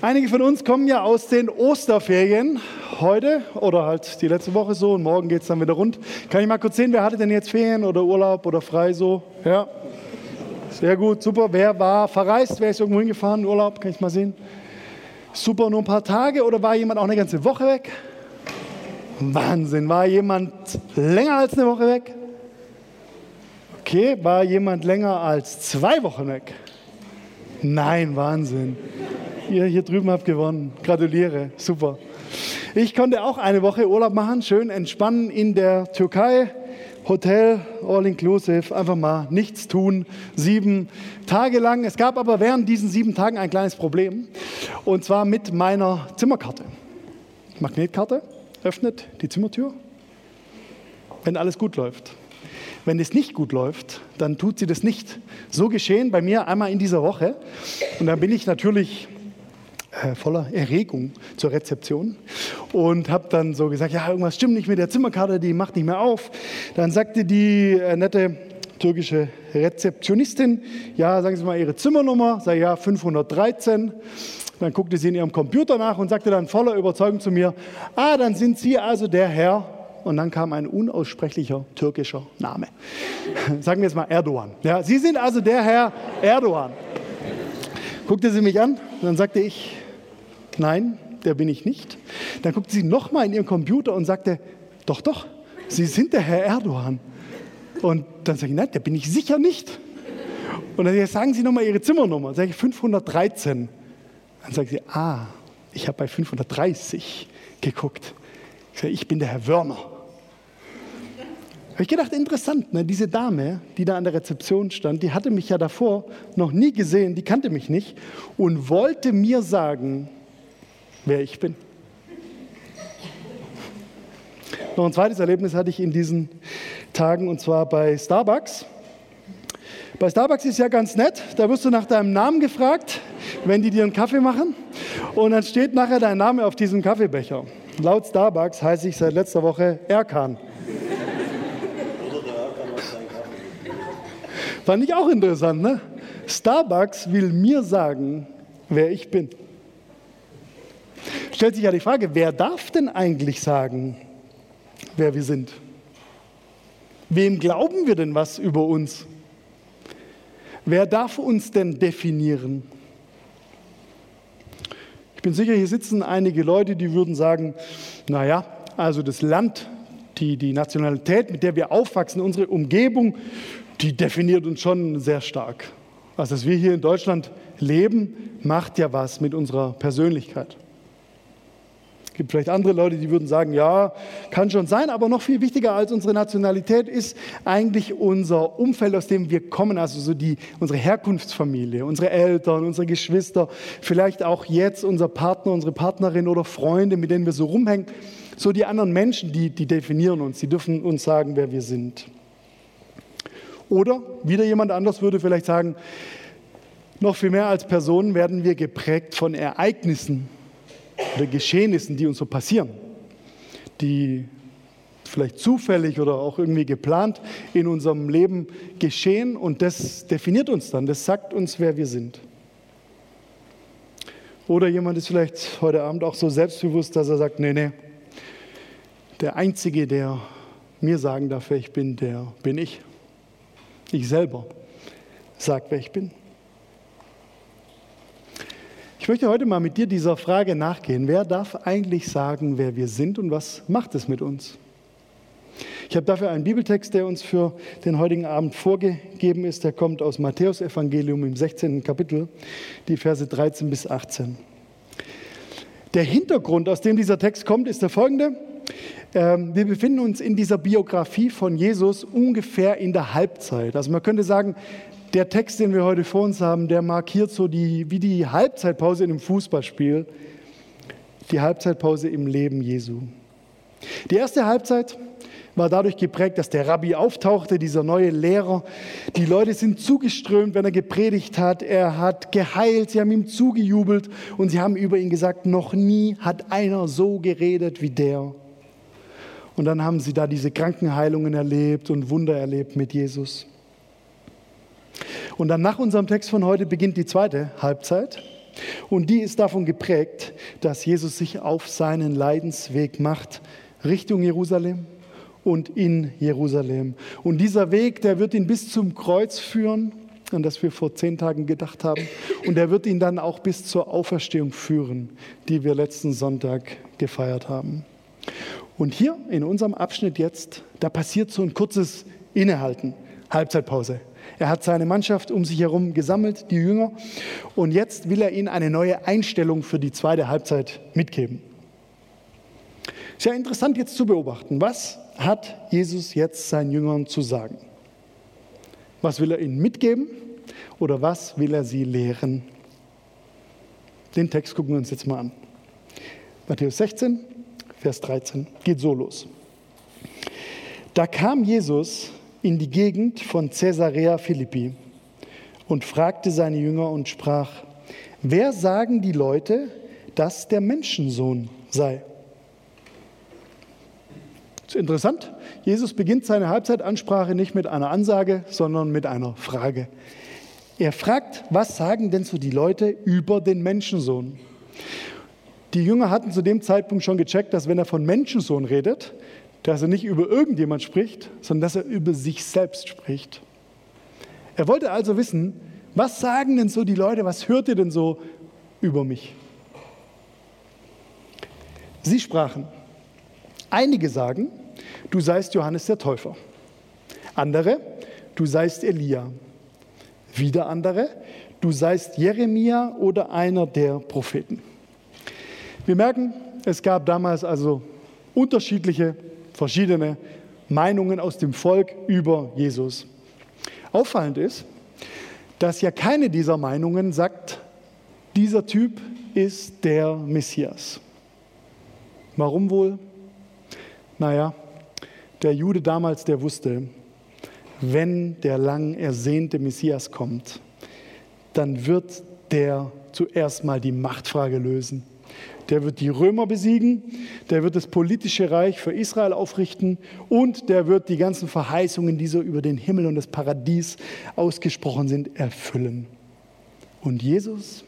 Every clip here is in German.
Einige von uns kommen ja aus den Osterferien heute oder halt die letzte Woche so und morgen geht es dann wieder rund. Kann ich mal kurz sehen, wer hatte denn jetzt Ferien oder Urlaub oder frei so? Ja, sehr gut, super. Wer war verreist? Wer ist irgendwo hingefahren? Urlaub? Kann ich mal sehen? Super, nur ein paar Tage oder war jemand auch eine ganze Woche weg? Wahnsinn, war jemand länger als eine Woche weg? Okay, war jemand länger als zwei Wochen weg? Nein, Wahnsinn. Ihr hier drüben habt gewonnen. Gratuliere, super. Ich konnte auch eine Woche Urlaub machen, schön entspannen in der Türkei. Hotel, all inclusive, einfach mal nichts tun, sieben Tage lang. Es gab aber während diesen sieben Tagen ein kleines Problem und zwar mit meiner Zimmerkarte. Magnetkarte öffnet die Zimmertür, wenn alles gut läuft. Wenn es nicht gut läuft, dann tut sie das nicht. So geschehen bei mir einmal in dieser Woche und dann bin ich natürlich äh, voller Erregung zur Rezeption und habe dann so gesagt, ja, irgendwas stimmt nicht mit der Zimmerkarte, die macht nicht mehr auf. Dann sagte die äh, nette türkische Rezeptionistin, ja, sagen Sie mal Ihre Zimmernummer, sei ja 513. Dann guckte sie in ihrem Computer nach und sagte dann voller Überzeugung zu mir, ah, dann sind Sie also der Herr. Und dann kam ein unaussprechlicher türkischer Name. Sagen wir jetzt mal Erdogan. Ja, Sie sind also der Herr Erdogan. Guckte sie mich an und dann sagte ich, nein, der bin ich nicht. Dann guckte sie nochmal in ihren Computer und sagte, doch, doch, Sie sind der Herr Erdogan. Und dann sage ich, nein, der bin ich sicher nicht. Und dann sagen Sie nochmal Ihre Zimmernummer. Dann sage ich 513. Dann sagt sie, ah, ich habe bei 530 geguckt. Ich sage, ich bin der Herr Wörner. Habe ich gedacht, interessant, ne? diese Dame, die da an der Rezeption stand, die hatte mich ja davor noch nie gesehen, die kannte mich nicht und wollte mir sagen, wer ich bin. Noch ein zweites Erlebnis hatte ich in diesen Tagen und zwar bei Starbucks. Bei Starbucks ist ja ganz nett, da wirst du nach deinem Namen gefragt, wenn die dir einen Kaffee machen und dann steht nachher dein Name auf diesem Kaffeebecher. Laut Starbucks heiße ich seit letzter Woche Erkan. Fand ich auch interessant, ne? Starbucks will mir sagen, wer ich bin stellt sich ja die Frage, wer darf denn eigentlich sagen, wer wir sind? Wem glauben wir denn was über uns? Wer darf uns denn definieren? Ich bin sicher, hier sitzen einige Leute, die würden sagen, naja, also das Land, die, die Nationalität, mit der wir aufwachsen, unsere Umgebung, die definiert uns schon sehr stark. Was dass wir hier in Deutschland leben, macht ja was mit unserer Persönlichkeit gibt vielleicht andere Leute, die würden sagen, ja, kann schon sein, aber noch viel wichtiger als unsere Nationalität ist eigentlich unser Umfeld, aus dem wir kommen, also so die, unsere Herkunftsfamilie, unsere Eltern, unsere Geschwister, vielleicht auch jetzt unser Partner, unsere Partnerin oder Freunde, mit denen wir so rumhängen. So die anderen Menschen, die, die definieren uns, die dürfen uns sagen, wer wir sind. Oder wieder jemand anders würde vielleicht sagen, noch viel mehr als Personen werden wir geprägt von Ereignissen, oder Geschehnissen, die uns so passieren, die vielleicht zufällig oder auch irgendwie geplant in unserem Leben geschehen und das definiert uns dann, das sagt uns, wer wir sind. Oder jemand ist vielleicht heute Abend auch so selbstbewusst, dass er sagt, nee, nee, der Einzige, der mir sagen darf, wer ich bin, der bin ich. Ich selber sage, wer ich bin. Ich möchte heute mal mit dir dieser Frage nachgehen. Wer darf eigentlich sagen, wer wir sind und was macht es mit uns? Ich habe dafür einen Bibeltext, der uns für den heutigen Abend vorgegeben ist. Der kommt aus Matthäus Evangelium im 16. Kapitel, die Verse 13 bis 18. Der Hintergrund, aus dem dieser Text kommt, ist der folgende. Ähm, wir befinden uns in dieser Biografie von Jesus ungefähr in der Halbzeit. Also man könnte sagen, der Text, den wir heute vor uns haben, der markiert so die, wie die Halbzeitpause in einem Fußballspiel, die Halbzeitpause im Leben Jesu. Die erste Halbzeit war dadurch geprägt, dass der Rabbi auftauchte, dieser neue Lehrer. Die Leute sind zugeströmt, wenn er gepredigt hat. Er hat geheilt, sie haben ihm zugejubelt und sie haben über ihn gesagt, noch nie hat einer so geredet wie der. Und dann haben sie da diese Krankenheilungen erlebt und Wunder erlebt mit Jesus. Und dann nach unserem Text von heute beginnt die zweite Halbzeit. Und die ist davon geprägt, dass Jesus sich auf seinen Leidensweg macht Richtung Jerusalem und in Jerusalem. Und dieser Weg, der wird ihn bis zum Kreuz führen, an das wir vor zehn Tagen gedacht haben. Und er wird ihn dann auch bis zur Auferstehung führen, die wir letzten Sonntag gefeiert haben. Und hier in unserem Abschnitt jetzt, da passiert so ein kurzes Innehalten, Halbzeitpause. Er hat seine Mannschaft um sich herum gesammelt, die Jünger, und jetzt will er ihnen eine neue Einstellung für die zweite Halbzeit mitgeben. Sehr interessant jetzt zu beobachten, was hat Jesus jetzt seinen Jüngern zu sagen? Was will er ihnen mitgeben oder was will er sie lehren? Den Text gucken wir uns jetzt mal an. Matthäus 16, Vers 13 geht so los. Da kam Jesus in die Gegend von Caesarea Philippi und fragte seine Jünger und sprach, wer sagen die Leute, dass der Menschensohn sei? Das ist interessant. Jesus beginnt seine Halbzeitansprache nicht mit einer Ansage, sondern mit einer Frage. Er fragt, was sagen denn so die Leute über den Menschensohn? Die Jünger hatten zu dem Zeitpunkt schon gecheckt, dass wenn er von Menschensohn redet, dass er nicht über irgendjemand spricht, sondern dass er über sich selbst spricht. Er wollte also wissen, was sagen denn so die Leute, was hört ihr denn so über mich? Sie sprachen, einige sagen, du seist Johannes der Täufer, andere, du seist Elia, wieder andere, du seist Jeremia oder einer der Propheten. Wir merken, es gab damals also unterschiedliche verschiedene Meinungen aus dem Volk über Jesus. Auffallend ist, dass ja keine dieser Meinungen sagt, dieser Typ ist der Messias. Warum wohl? Naja, der Jude damals, der wusste, wenn der lang ersehnte Messias kommt, dann wird der zuerst mal die Machtfrage lösen der wird die Römer besiegen, der wird das politische Reich für Israel aufrichten und der wird die ganzen Verheißungen, die so über den Himmel und das Paradies ausgesprochen sind, erfüllen. Und Jesus,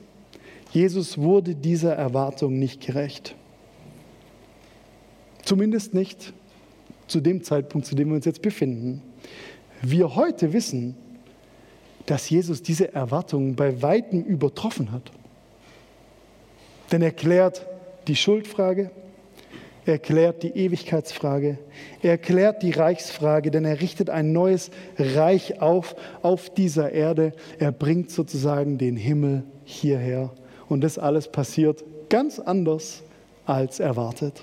Jesus wurde dieser Erwartung nicht gerecht. Zumindest nicht zu dem Zeitpunkt, zu dem wir uns jetzt befinden. Wir heute wissen, dass Jesus diese Erwartungen bei weitem übertroffen hat. Denn er klärt die Schuldfrage, er klärt die Ewigkeitsfrage, er klärt die Reichsfrage, denn er richtet ein neues Reich auf auf dieser Erde. Er bringt sozusagen den Himmel hierher. Und das alles passiert ganz anders als erwartet.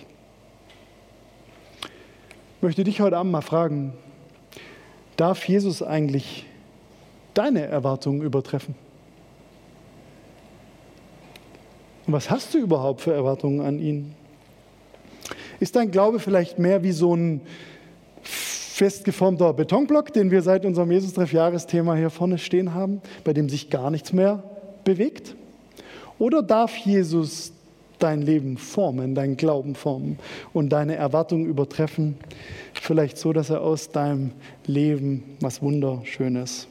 Ich möchte dich heute Abend mal fragen, darf Jesus eigentlich deine Erwartungen übertreffen? Und was hast du überhaupt für Erwartungen an ihn? Ist dein Glaube vielleicht mehr wie so ein festgeformter Betonblock, den wir seit unserem Jesus-Treff-Jahresthema hier vorne stehen haben, bei dem sich gar nichts mehr bewegt? Oder darf Jesus dein Leben formen, dein Glauben formen und deine Erwartungen übertreffen, vielleicht so, dass er aus deinem Leben was Wunderschönes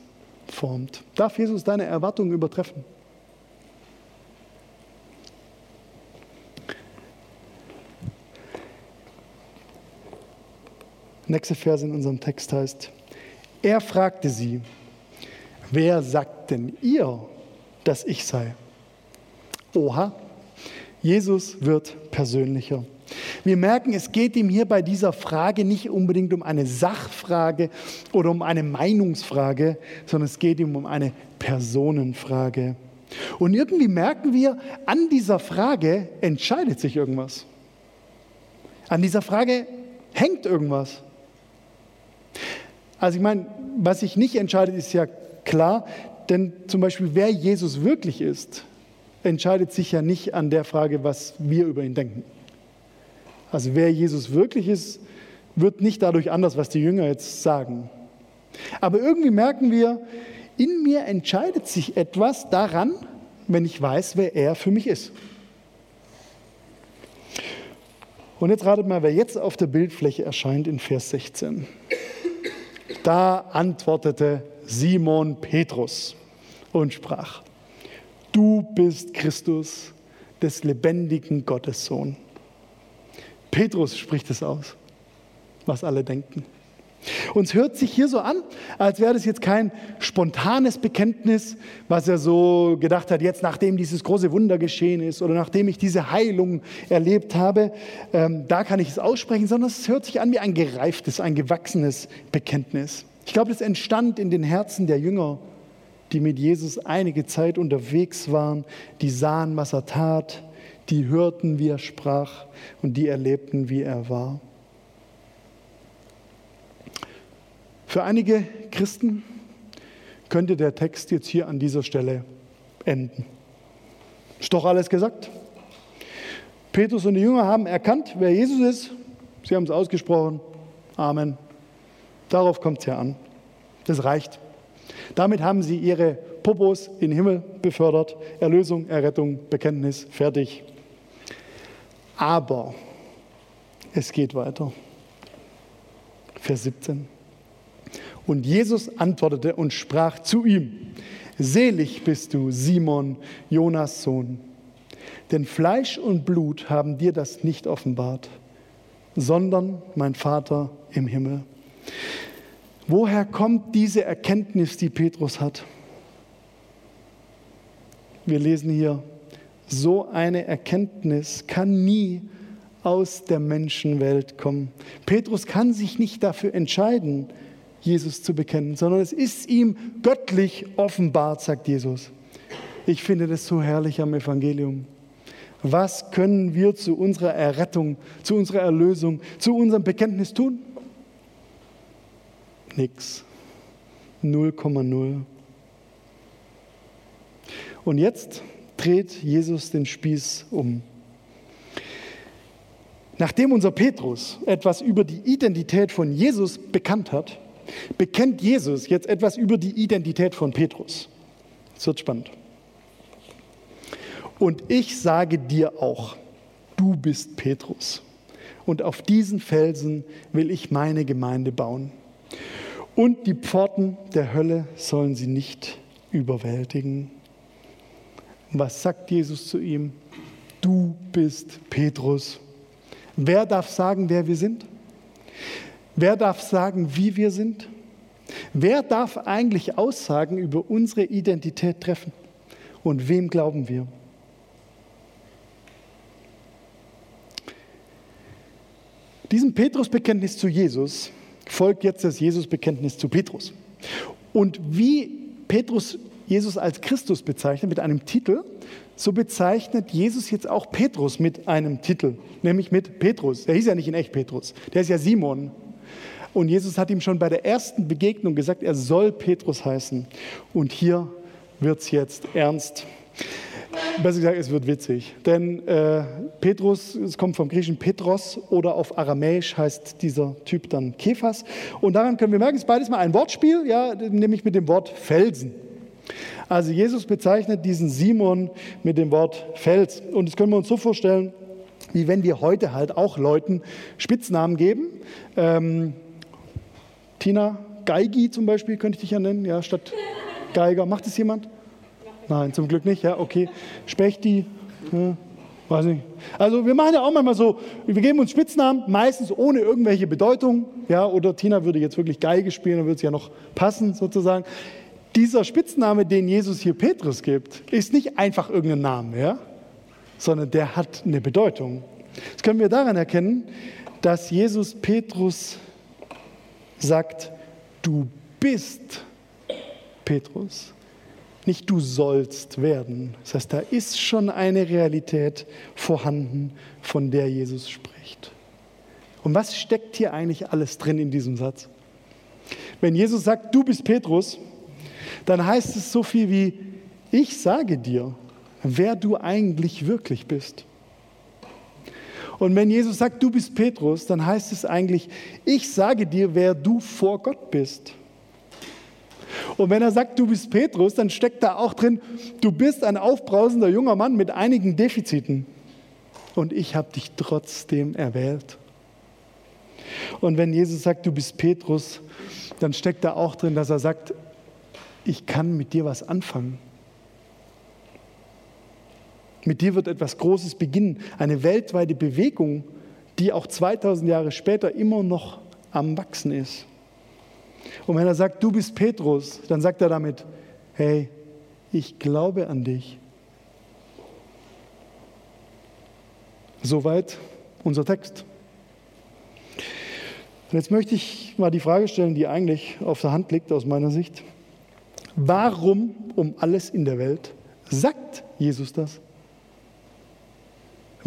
formt? Darf Jesus deine Erwartungen übertreffen? Nächste Vers in unserem Text heißt, er fragte sie, wer sagt denn ihr, dass ich sei? Oha, Jesus wird persönlicher. Wir merken, es geht ihm hier bei dieser Frage nicht unbedingt um eine Sachfrage oder um eine Meinungsfrage, sondern es geht ihm um eine Personenfrage. Und irgendwie merken wir, an dieser Frage entscheidet sich irgendwas. An dieser Frage hängt irgendwas. Also ich meine, was sich nicht entscheidet, ist ja klar, denn zum Beispiel, wer Jesus wirklich ist, entscheidet sich ja nicht an der Frage, was wir über ihn denken. Also wer Jesus wirklich ist, wird nicht dadurch anders, was die Jünger jetzt sagen. Aber irgendwie merken wir, in mir entscheidet sich etwas daran, wenn ich weiß, wer er für mich ist. Und jetzt ratet mal, wer jetzt auf der Bildfläche erscheint in Vers 16. Da antwortete Simon Petrus und sprach, du bist Christus, des lebendigen Gottes Sohn. Petrus spricht es aus, was alle denken. Und es hört sich hier so an, als wäre das jetzt kein spontanes Bekenntnis, was er so gedacht hat, jetzt nachdem dieses große Wunder geschehen ist oder nachdem ich diese Heilung erlebt habe, ähm, da kann ich es aussprechen, sondern es hört sich an wie ein gereiftes, ein gewachsenes Bekenntnis. Ich glaube, das entstand in den Herzen der Jünger, die mit Jesus einige Zeit unterwegs waren, die sahen, was er tat, die hörten, wie er sprach und die erlebten, wie er war. Für einige Christen könnte der Text jetzt hier an dieser Stelle enden. Ist doch alles gesagt. Petrus und die Jünger haben erkannt, wer Jesus ist. Sie haben es ausgesprochen. Amen. Darauf kommt es ja an. Das reicht. Damit haben sie ihre Popos in den Himmel befördert. Erlösung, Errettung, Bekenntnis, fertig. Aber es geht weiter. Vers 17. Und Jesus antwortete und sprach zu ihm, Selig bist du, Simon, Jonas Sohn, denn Fleisch und Blut haben dir das nicht offenbart, sondern mein Vater im Himmel. Woher kommt diese Erkenntnis, die Petrus hat? Wir lesen hier, so eine Erkenntnis kann nie aus der Menschenwelt kommen. Petrus kann sich nicht dafür entscheiden, Jesus zu bekennen, sondern es ist ihm göttlich offenbart, sagt Jesus. Ich finde das so herrlich am Evangelium. Was können wir zu unserer Errettung, zu unserer Erlösung, zu unserem Bekenntnis tun? Nix. 0,0. Und jetzt dreht Jesus den Spieß um. Nachdem unser Petrus etwas über die Identität von Jesus bekannt hat, bekennt Jesus jetzt etwas über die Identität von Petrus. Es wird spannend. Und ich sage dir auch, du bist Petrus. Und auf diesen Felsen will ich meine Gemeinde bauen. Und die Pforten der Hölle sollen sie nicht überwältigen. Was sagt Jesus zu ihm? Du bist Petrus. Wer darf sagen, wer wir sind? Wer darf sagen, wie wir sind? Wer darf eigentlich Aussagen über unsere Identität treffen? Und wem glauben wir? Diesem Petrusbekenntnis zu Jesus folgt jetzt das Jesusbekenntnis zu Petrus. Und wie Petrus Jesus als Christus bezeichnet mit einem Titel, so bezeichnet Jesus jetzt auch Petrus mit einem Titel, nämlich mit Petrus. Der hieß ja nicht in echt Petrus, der ist ja Simon. Und Jesus hat ihm schon bei der ersten Begegnung gesagt, er soll Petrus heißen. Und hier wird es jetzt ernst. Besser gesagt, es wird witzig. Denn äh, Petrus, es kommt vom griechischen Petros oder auf Aramäisch heißt dieser Typ dann Kephas. Und daran können wir merken, es ist beides mal ein Wortspiel, ja, nämlich mit dem Wort Felsen. Also Jesus bezeichnet diesen Simon mit dem Wort Fels. Und das können wir uns so vorstellen, wie wenn wir heute halt auch Leuten Spitznamen geben. Ähm, Tina, Geigi zum Beispiel könnte ich dich ja nennen, ja, statt Geiger. Macht es jemand? Nein, zum Glück nicht, ja, okay. Spechti, ja, weiß nicht. Also wir machen ja auch manchmal so, wir geben uns Spitznamen, meistens ohne irgendwelche Bedeutung, ja, oder Tina würde jetzt wirklich Geige spielen, dann würde es ja noch passen sozusagen. Dieser Spitzname, den Jesus hier Petrus gibt, ist nicht einfach irgendein Name, ja, sondern der hat eine Bedeutung. Das können wir daran erkennen, dass Jesus Petrus sagt, du bist Petrus, nicht du sollst werden. Das heißt, da ist schon eine Realität vorhanden, von der Jesus spricht. Und was steckt hier eigentlich alles drin in diesem Satz? Wenn Jesus sagt, du bist Petrus, dann heißt es so viel wie, ich sage dir, wer du eigentlich wirklich bist. Und wenn Jesus sagt, du bist Petrus, dann heißt es eigentlich, ich sage dir, wer du vor Gott bist. Und wenn er sagt, du bist Petrus, dann steckt da auch drin, du bist ein aufbrausender junger Mann mit einigen Defiziten. Und ich habe dich trotzdem erwählt. Und wenn Jesus sagt, du bist Petrus, dann steckt da auch drin, dass er sagt, ich kann mit dir was anfangen. Mit dir wird etwas Großes beginnen, eine weltweite Bewegung, die auch 2000 Jahre später immer noch am Wachsen ist. Und wenn er sagt, du bist Petrus, dann sagt er damit, hey, ich glaube an dich. Soweit unser Text. Und jetzt möchte ich mal die Frage stellen, die eigentlich auf der Hand liegt aus meiner Sicht. Warum um alles in der Welt sagt Jesus das?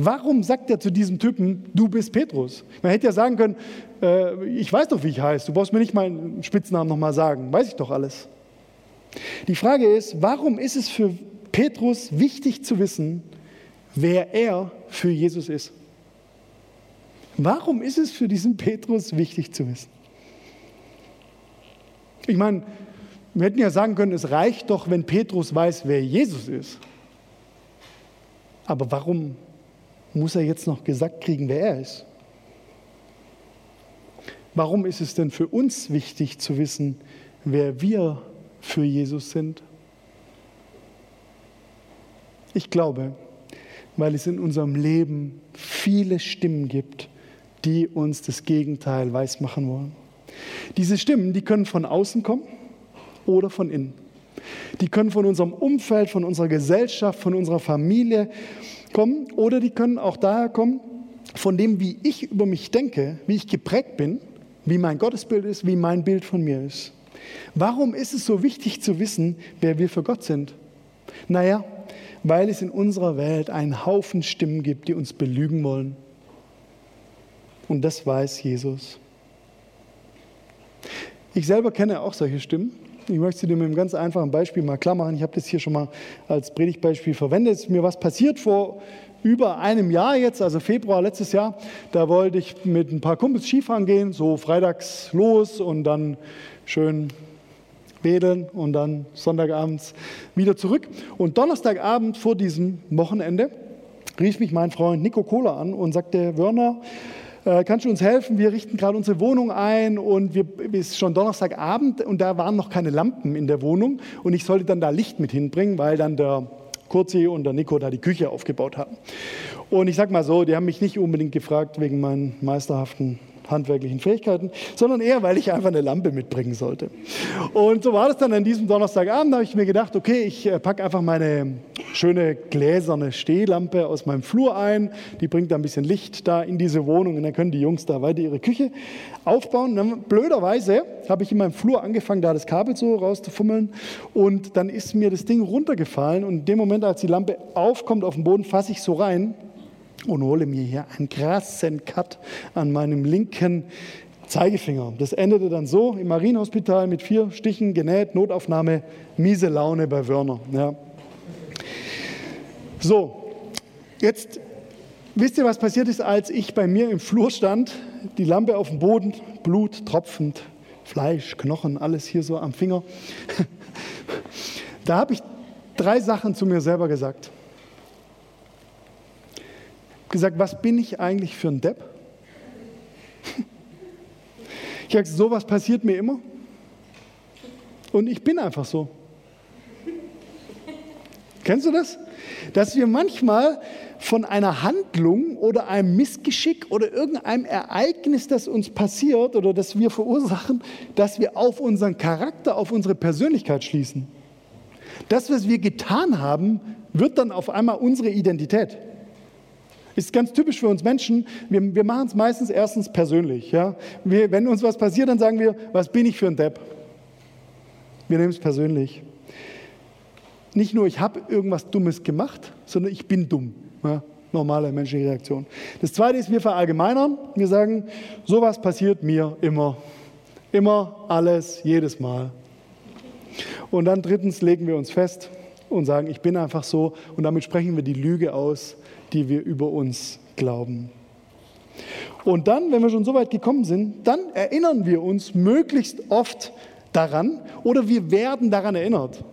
Warum sagt er zu diesem Typen, du bist Petrus? Man hätte ja sagen können, äh, ich weiß doch, wie ich heiße, du brauchst mir nicht meinen Spitznamen nochmal sagen, weiß ich doch alles. Die Frage ist, warum ist es für Petrus wichtig zu wissen, wer er für Jesus ist? Warum ist es für diesen Petrus wichtig zu wissen? Ich meine, wir hätten ja sagen können, es reicht doch, wenn Petrus weiß, wer Jesus ist. Aber warum muss er jetzt noch gesagt kriegen, wer er ist? Warum ist es denn für uns wichtig zu wissen, wer wir für Jesus sind? Ich glaube, weil es in unserem Leben viele Stimmen gibt, die uns das Gegenteil weismachen wollen. Diese Stimmen, die können von außen kommen oder von innen. Die können von unserem Umfeld, von unserer Gesellschaft, von unserer Familie kommen oder die können auch daher kommen, von dem, wie ich über mich denke, wie ich geprägt bin, wie mein Gottesbild ist, wie mein Bild von mir ist. Warum ist es so wichtig zu wissen, wer wir für Gott sind? Naja, weil es in unserer Welt einen Haufen Stimmen gibt, die uns belügen wollen. Und das weiß Jesus. Ich selber kenne auch solche Stimmen. Ich möchte dir mit einem ganz einfachen Beispiel mal klar machen. Ich habe das hier schon mal als Predigtbeispiel verwendet. Es ist mir was passiert vor über einem Jahr jetzt, also Februar letztes Jahr. Da wollte ich mit ein paar Kumpels Skifahren gehen, so freitags los und dann schön wedeln und dann Sonntagabends wieder zurück. Und Donnerstagabend vor diesem Wochenende rief mich mein Freund Nico Kohler an und sagte, Werner, äh, kannst du uns helfen? Wir richten gerade unsere Wohnung ein und wir, es ist schon Donnerstagabend und da waren noch keine Lampen in der Wohnung und ich sollte dann da Licht mit hinbringen, weil dann der Kurzi und der Nico da die Küche aufgebaut haben. Und ich sag mal so, die haben mich nicht unbedingt gefragt wegen meinen meisterhaften handwerklichen Fähigkeiten, sondern eher, weil ich einfach eine Lampe mitbringen sollte. Und so war das dann an diesem Donnerstagabend, da habe ich mir gedacht, okay, ich äh, packe einfach meine schöne gläserne Stehlampe aus meinem Flur ein, die bringt da ein bisschen Licht da in diese Wohnung und dann können die Jungs da weiter ihre Küche aufbauen. Dann, blöderweise habe ich in meinem Flur angefangen, da das Kabel so rauszufummeln und dann ist mir das Ding runtergefallen und in dem Moment, als die Lampe aufkommt auf den Boden, fasse ich so rein und hole mir hier einen krassen Cut an meinem linken Zeigefinger. Das endete dann so im Marienhospital mit vier Stichen genäht, Notaufnahme, miese Laune bei Wörner. Ja. So, jetzt wisst ihr, was passiert ist, als ich bei mir im Flur stand, die Lampe auf dem Boden, Blut tropfend, Fleisch, Knochen, alles hier so am Finger. Da habe ich drei Sachen zu mir selber gesagt gesagt, was bin ich eigentlich für ein Depp? Ich habe gesagt, sowas passiert mir immer. Und ich bin einfach so. Kennst du das? Dass wir manchmal von einer Handlung oder einem Missgeschick oder irgendeinem Ereignis, das uns passiert oder das wir verursachen, dass wir auf unseren Charakter, auf unsere Persönlichkeit schließen. Das, was wir getan haben, wird dann auf einmal unsere Identität. Ist ganz typisch für uns Menschen. Wir, wir machen es meistens erstens persönlich. Ja? Wir, wenn uns was passiert, dann sagen wir, was bin ich für ein Depp? Wir nehmen es persönlich. Nicht nur, ich habe irgendwas Dummes gemacht, sondern ich bin dumm. Ja? Normale menschliche Reaktion. Das zweite ist, wir verallgemeinern. Wir sagen, sowas passiert mir immer. Immer, alles, jedes Mal. Und dann drittens legen wir uns fest und sagen, ich bin einfach so. Und damit sprechen wir die Lüge aus, die wir über uns glauben. Und dann, wenn wir schon so weit gekommen sind, dann erinnern wir uns möglichst oft daran oder wir werden daran erinnert.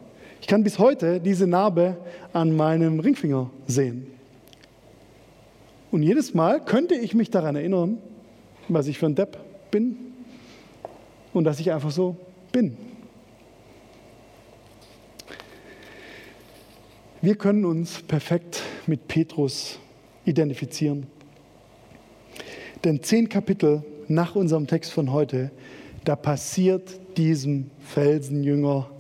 Ich kann bis heute diese Narbe an meinem Ringfinger sehen. Und jedes Mal könnte ich mich daran erinnern, was ich für ein Depp bin und dass ich einfach so bin. Wir können uns perfekt mit Petrus identifizieren. Denn zehn Kapitel nach unserem Text von heute, da passiert diesem Felsenjünger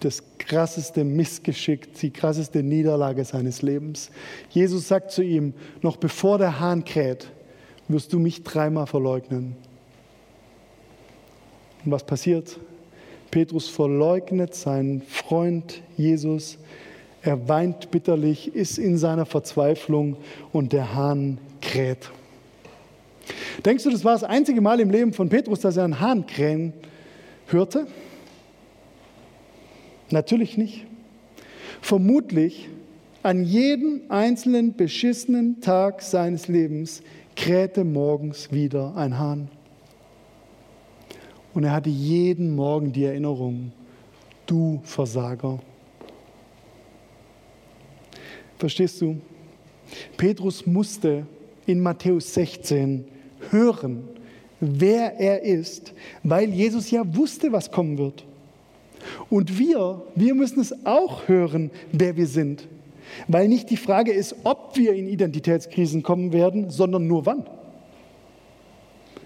das krasseste Missgeschick, die krasseste Niederlage seines Lebens. Jesus sagt zu ihm, noch bevor der Hahn kräht, wirst du mich dreimal verleugnen. Und was passiert? Petrus verleugnet seinen Freund Jesus. Er weint bitterlich, ist in seiner Verzweiflung und der Hahn kräht. Denkst du, das war das einzige Mal im Leben von Petrus, dass er einen Hahn krähen hörte? Natürlich nicht. Vermutlich an jedem einzelnen beschissenen Tag seines Lebens krähte morgens wieder ein Hahn. Und er hatte jeden Morgen die Erinnerung, du Versager. Verstehst du? Petrus musste in Matthäus 16 hören, wer er ist, weil Jesus ja wusste, was kommen wird. Und wir, wir müssen es auch hören, wer wir sind. Weil nicht die Frage ist, ob wir in Identitätskrisen kommen werden, sondern nur wann.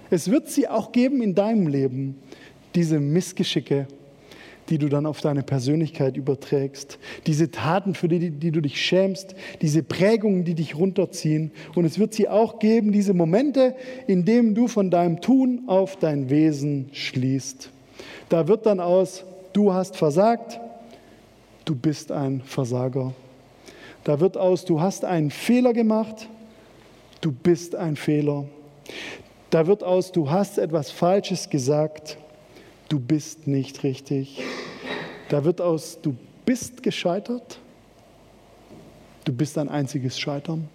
Es wird sie auch geben in deinem Leben, diese Missgeschicke, die du dann auf deine Persönlichkeit überträgst, diese Taten, für die, die du dich schämst, diese Prägungen, die dich runterziehen. Und es wird sie auch geben, diese Momente, in denen du von deinem Tun auf dein Wesen schließt. Da wird dann aus, du hast versagt, du bist ein Versager. Da wird aus, du hast einen Fehler gemacht, du bist ein Fehler. Da wird aus, du hast etwas Falsches gesagt, du bist nicht richtig. Da wird aus, du bist gescheitert, du bist ein einziges Scheitern.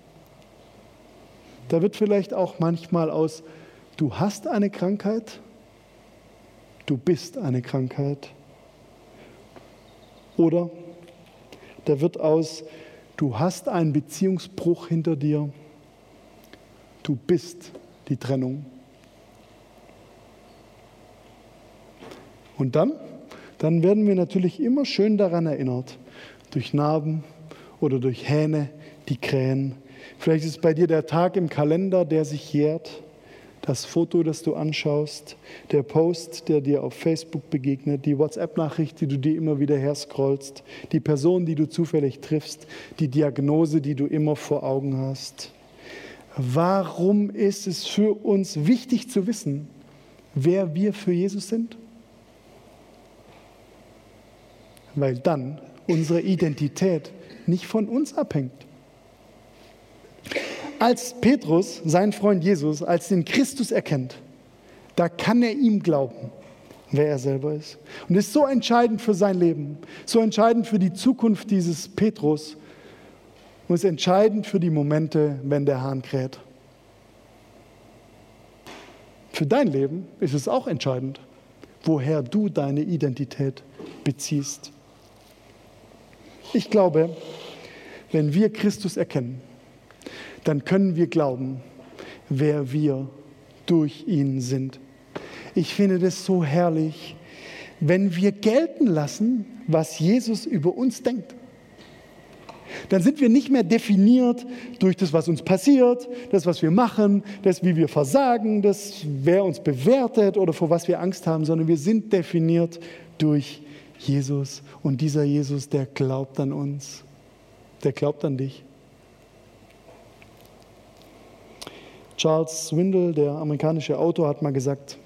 Da wird vielleicht auch manchmal aus, du hast eine Krankheit, du bist eine Krankheit. Oder da wird aus, du hast einen Beziehungsbruch hinter dir, du bist die Trennung. Und dann, dann werden wir natürlich immer schön daran erinnert, durch Narben oder durch Hähne, die krähen. Vielleicht ist bei dir der Tag im Kalender, der sich jährt das Foto, das du anschaust, der Post, der dir auf Facebook begegnet, die WhatsApp-Nachricht, die du dir immer wieder herscrollst, die Person, die du zufällig triffst, die Diagnose, die du immer vor Augen hast. Warum ist es für uns wichtig zu wissen, wer wir für Jesus sind? Weil dann unsere Identität nicht von uns abhängt. Als Petrus seinen Freund Jesus als den Christus erkennt, da kann er ihm glauben, wer er selber ist. Und ist so entscheidend für sein Leben, so entscheidend für die Zukunft dieses Petrus und ist entscheidend für die Momente, wenn der Hahn kräht. Für dein Leben ist es auch entscheidend, woher du deine Identität beziehst. Ich glaube, wenn wir Christus erkennen, dann können wir glauben, wer wir durch ihn sind. Ich finde das so herrlich, wenn wir gelten lassen, was Jesus über uns denkt. Dann sind wir nicht mehr definiert durch das, was uns passiert, das, was wir machen, das, wie wir versagen, das, wer uns bewertet oder vor was wir Angst haben, sondern wir sind definiert durch Jesus. Und dieser Jesus, der glaubt an uns, der glaubt an dich. Charles Swindle, der amerikanische Autor, hat mal gesagt,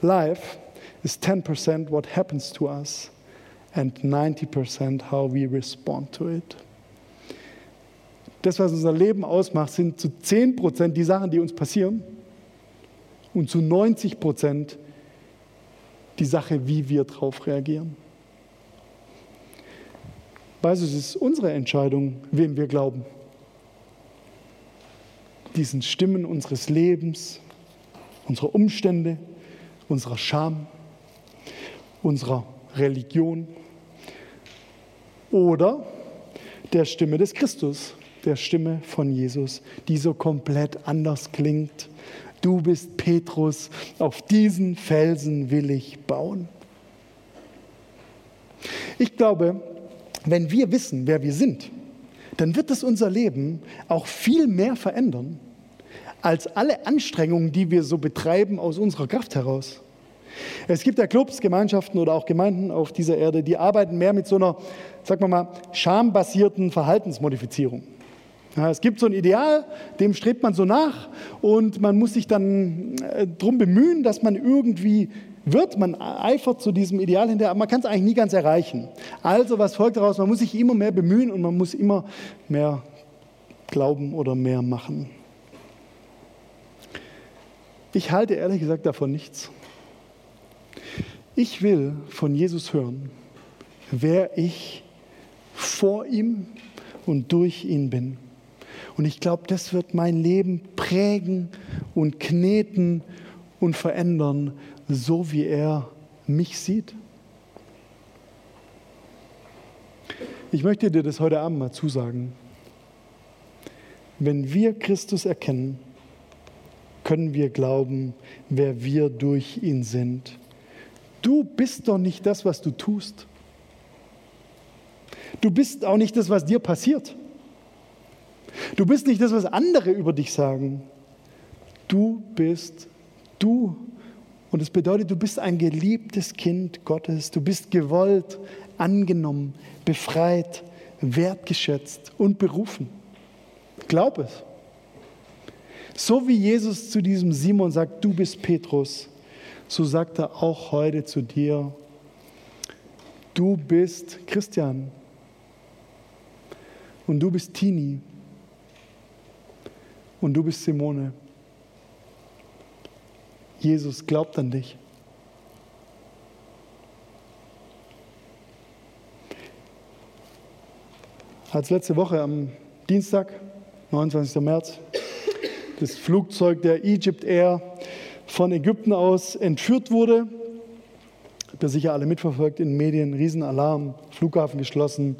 Life is 10% what happens to us and 90% how we respond to it. Das, was unser Leben ausmacht, sind zu 10% die Sachen, die uns passieren und zu 90% die Sache, wie wir darauf reagieren. Weißt du, es ist unsere Entscheidung, wem wir glauben diesen Stimmen unseres Lebens, unserer Umstände, unserer Scham, unserer Religion oder der Stimme des Christus, der Stimme von Jesus, die so komplett anders klingt. Du bist Petrus, auf diesen Felsen will ich bauen. Ich glaube, wenn wir wissen, wer wir sind, dann wird es unser Leben auch viel mehr verändern als alle Anstrengungen, die wir so betreiben aus unserer Kraft heraus. Es gibt ja Clubs, Gemeinschaften oder auch Gemeinden auf dieser Erde, die arbeiten mehr mit so einer, sagen wir mal, schambasierten Verhaltensmodifizierung. Ja, es gibt so ein Ideal, dem strebt man so nach und man muss sich dann äh, darum bemühen, dass man irgendwie wird, man eifert zu diesem Ideal hinterher, aber man kann es eigentlich nie ganz erreichen. Also was folgt daraus? Man muss sich immer mehr bemühen und man muss immer mehr glauben oder mehr machen. Ich halte ehrlich gesagt davon nichts. Ich will von Jesus hören, wer ich vor ihm und durch ihn bin. Und ich glaube, das wird mein Leben prägen und kneten und verändern, so wie er mich sieht. Ich möchte dir das heute Abend mal zusagen. Wenn wir Christus erkennen, können wir glauben, wer wir durch ihn sind. Du bist doch nicht das, was du tust. Du bist auch nicht das, was dir passiert. Du bist nicht das, was andere über dich sagen. Du bist du. Und es bedeutet, du bist ein geliebtes Kind Gottes. Du bist gewollt, angenommen, befreit, wertgeschätzt und berufen. Glaub es. So wie Jesus zu diesem Simon sagt, du bist Petrus, so sagt er auch heute zu dir, du bist Christian und du bist Tini und du bist Simone. Jesus glaubt an dich. Als letzte Woche am Dienstag, 29. März, das Flugzeug der Egypt Air von Ägypten aus entführt wurde. Habt ihr sicher alle mitverfolgt in den Medien, Riesenalarm, Flughafen geschlossen,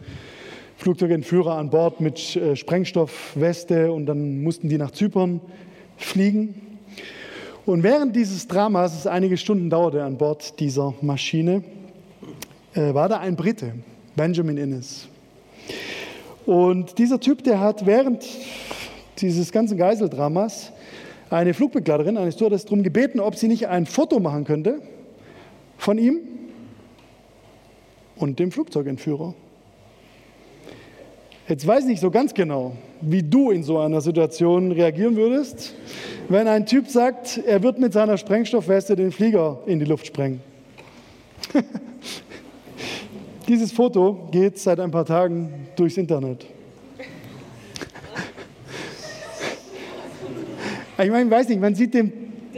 Flugzeugentführer an Bord mit äh, Sprengstoffweste und dann mussten die nach Zypern fliegen. Und während dieses Dramas, es einige Stunden dauerte an Bord dieser Maschine, äh, war da ein Brite, Benjamin Innes. Und dieser Typ, der hat während dieses ganzen Geiseldramas eine Flugbegleiterin, eine Stewardess, darum gebeten, ob sie nicht ein Foto machen könnte von ihm und dem Flugzeugentführer. Jetzt weiß ich nicht so ganz genau, wie du in so einer Situation reagieren würdest, wenn ein Typ sagt, er wird mit seiner Sprengstoffweste den Flieger in die Luft sprengen. Dieses Foto geht seit ein paar Tagen durchs Internet. Ich meine, ich weiß nicht, man sieht dem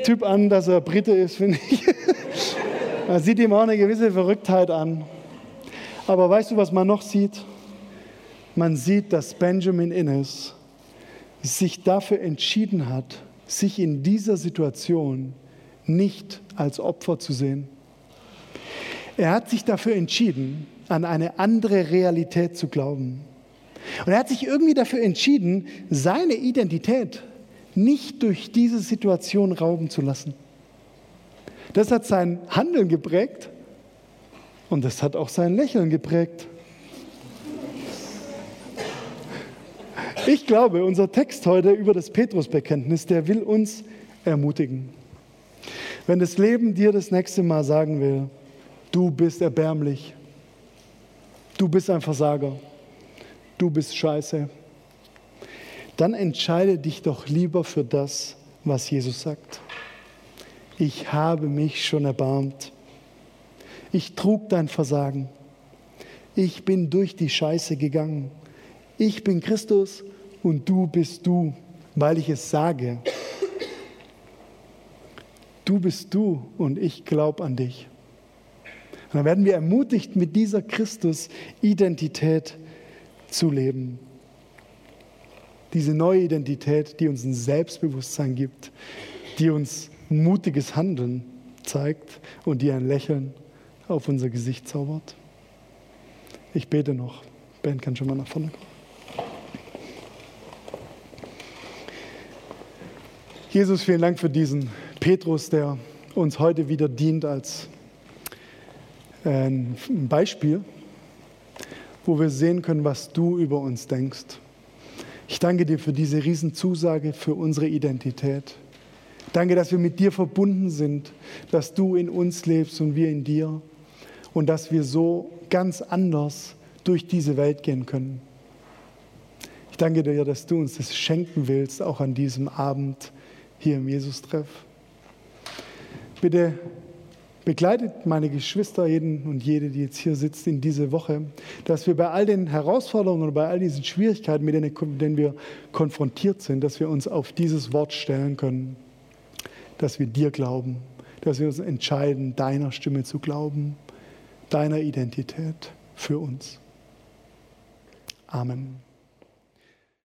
Typ an, dass er Brite ist, finde ich. Man sieht ihm auch eine gewisse Verrücktheit an. Aber weißt du, was man noch sieht? Man sieht, dass Benjamin Innes sich dafür entschieden hat, sich in dieser Situation nicht als Opfer zu sehen. Er hat sich dafür entschieden, an eine andere Realität zu glauben. Und er hat sich irgendwie dafür entschieden, seine Identität nicht durch diese Situation rauben zu lassen. Das hat sein Handeln geprägt und das hat auch sein Lächeln geprägt. Ich glaube, unser Text heute über das Petrusbekenntnis, der will uns ermutigen. Wenn das Leben dir das nächste Mal sagen will, du bist erbärmlich, du bist ein Versager, du bist scheiße, dann entscheide dich doch lieber für das, was Jesus sagt. Ich habe mich schon erbarmt. Ich trug dein Versagen. Ich bin durch die Scheiße gegangen. Ich bin Christus und du bist du, weil ich es sage. Du bist du und ich glaube an dich. Und dann werden wir ermutigt, mit dieser Christus-Identität zu leben diese neue Identität, die uns ein Selbstbewusstsein gibt, die uns mutiges Handeln zeigt und die ein Lächeln auf unser Gesicht zaubert. Ich bete noch. Ben kann schon mal nach vorne kommen. Jesus, vielen Dank für diesen Petrus, der uns heute wieder dient als äh, ein Beispiel wo wir sehen können, was du über uns denkst. Ich danke dir für diese Riesenzusage für unsere Identität. Danke, dass wir mit dir verbunden sind, dass du in uns lebst und wir in dir und dass wir so ganz anders durch diese Welt gehen können. Ich danke dir, dass du uns das schenken willst, auch an diesem Abend hier im Jesus-Treff. Bitte begleitet meine Geschwister, jeden und jede, die jetzt hier sitzt, in diese Woche, dass wir bei all den Herausforderungen und bei all diesen Schwierigkeiten, mit denen, wir konfrontiert sind, dass wir uns auf dieses Wort stellen können, dass wir dir glauben, dass wir uns entscheiden, deiner Stimme zu glauben, deiner Identität für uns. Amen.